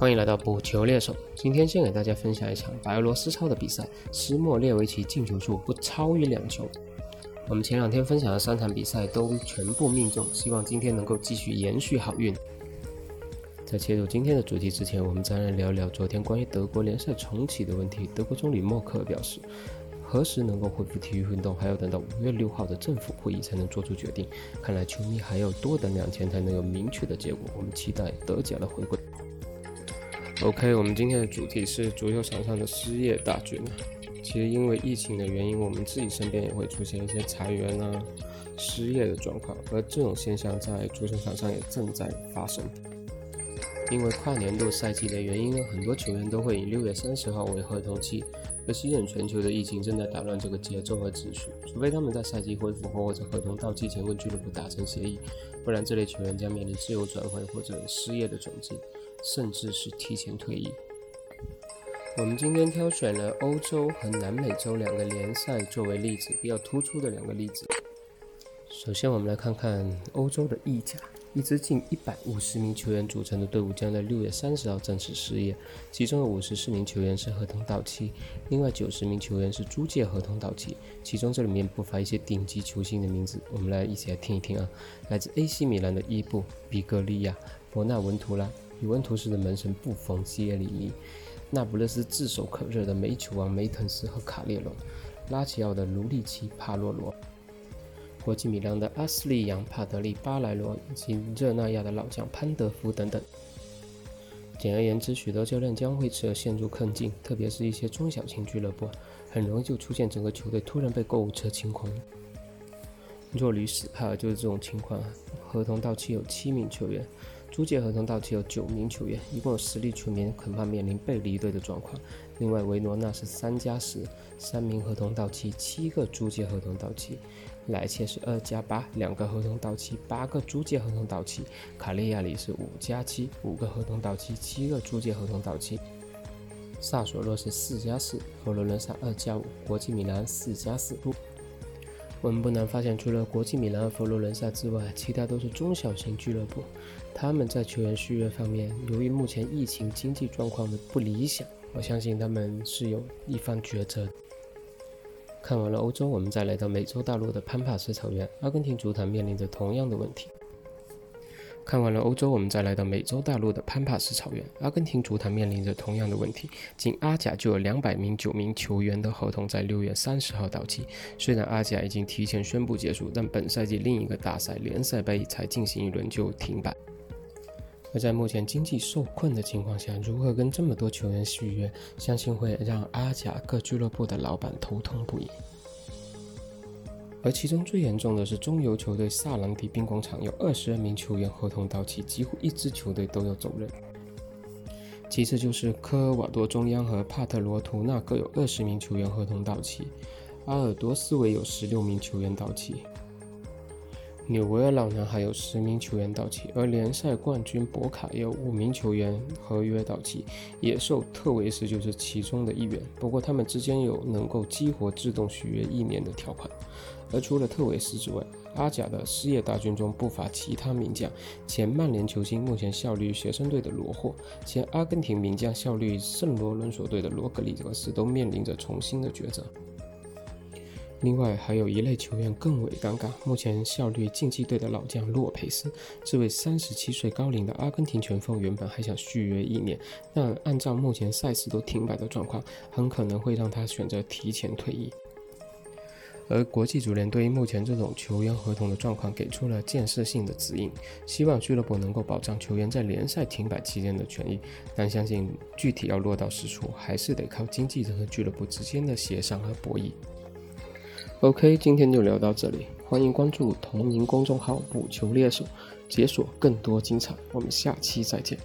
欢迎来到补球猎手。今天先给大家分享一场白俄罗斯超的比赛，斯莫列维奇进球数不超于两球。我们前两天分享的三场比赛都全部命中，希望今天能够继续延续好运。在切入今天的主题之前，我们再来聊聊昨天关于德国联赛重启的问题。德国总理默克尔表示。何时能够恢复体育运动，还要等到五月六号的政府会议才能做出决定。看来球迷还要多等两天才能有明确的结果。我们期待德甲的回归。OK，我们今天的主题是足球场上的失业大军。其实因为疫情的原因，我们自己身边也会出现一些裁员啊、失业的状况，而这种现象在足球场上也正在发生。因为跨年度赛季的原因呢，很多球员都会以六月三十号为合同期。而席卷全球的疫情正在打乱这个节奏和秩序，除非他们在赛季恢复后或者合同到期前跟俱乐部达成协议，不然这类球员将面临自由转会或者失业的窘境，甚至是提前退役。我们今天挑选了欧洲和南美洲两个联赛作为例子，比较突出的两个例子。首先，我们来看看欧洲的意甲。一支近一百五十名球员组成的队伍将在六月三十号正式失业，其中的五十四名球员是合同到期，另外九十名球员是租借合同到期。其中这里面不乏一些顶级球星的名字，我们来一起来听一听啊。来自 AC 米兰的伊布、比格利亚、博纳文图拉、尤文图斯的门神布冯基耶里尼、那不勒斯炙手可热的梅球王梅滕斯和卡列罗、拉齐奥的卢利奇、帕洛罗。国际米兰的阿斯利扬、帕德利、巴莱罗以及热那亚的老将潘德夫等等。简而言之，许多教练将会此陷入困境，特别是一些中小型俱乐部，很容易就出现整个球队突然被购物车清空。若吕斯帕尔就是这种情况，合同到期有七名球员。租借合同到期有九名球员，一共有十例球员恐怕面临被离队的状况。另外，维罗纳是三加十，三名合同到期，七个租借合同到期；莱切是二加八，两个合同到期，八个租借合同到期；卡利亚里是五加七，五个合同到期，七个租借合同到期；萨索洛是四加四，佛罗伦萨二加五，国际米兰四加四。我们不难发现，除了国际米兰佛罗伦萨之外，其他都是中小型俱乐部。他们在球员续约方面，由于目前疫情经济状况的不理想，我相信他们是有一番抉择。看完了欧洲，我们再来到美洲大陆的潘帕斯草原，阿根廷足坛面临着同样的问题。看完了欧洲，我们再来到美洲大陆的潘帕斯草原。阿根廷足坛面临着同样的问题，仅阿甲就有两百名九名球员的合同在六月三十号到期。虽然阿甲已经提前宣布结束，但本赛季另一个大赛联赛杯才进行一轮就停摆。而在目前经济受困的情况下，如何跟这么多球员续约，相信会让阿甲各俱乐部的老板头痛不已。而其中最严重的是中游球队萨兰迪兵工厂，有二十二名球员合同到期，几乎一支球队都要走人。其次就是科尔瓦多中央和帕特罗图纳各有二十名球员合同到期，阿尔多斯维有十六名球员到期。纽维尔老娘还有十名球员到期，而联赛冠军博卡也有五名球员合约到期，野兽特维斯就是其中的一员。不过他们之间有能够激活自动续约一年的条款。而除了特维斯之外，阿贾的失业大军中不乏其他名将，前曼联球星、目前效力学生队的罗霍，前阿根廷名将效力圣罗伦索队的罗格里格斯都面临着重新的抉择。另外还有一类球员更为尴尬，目前效力竞技队的老将洛佩斯，这位三十七岁高龄的阿根廷前锋，原本还想续约一年，但按照目前赛事都停摆的状况，很可能会让他选择提前退役。而国际足联对于目前这种球员合同的状况给出了建设性的指引，希望俱乐部能够保障球员在联赛停摆期间的权益，但相信具体要落到实处，还是得靠经纪人和俱乐部之间的协商和博弈。OK，今天就聊到这里，欢迎关注同名公众号“补球猎手”，解锁更多精彩。我们下期再见。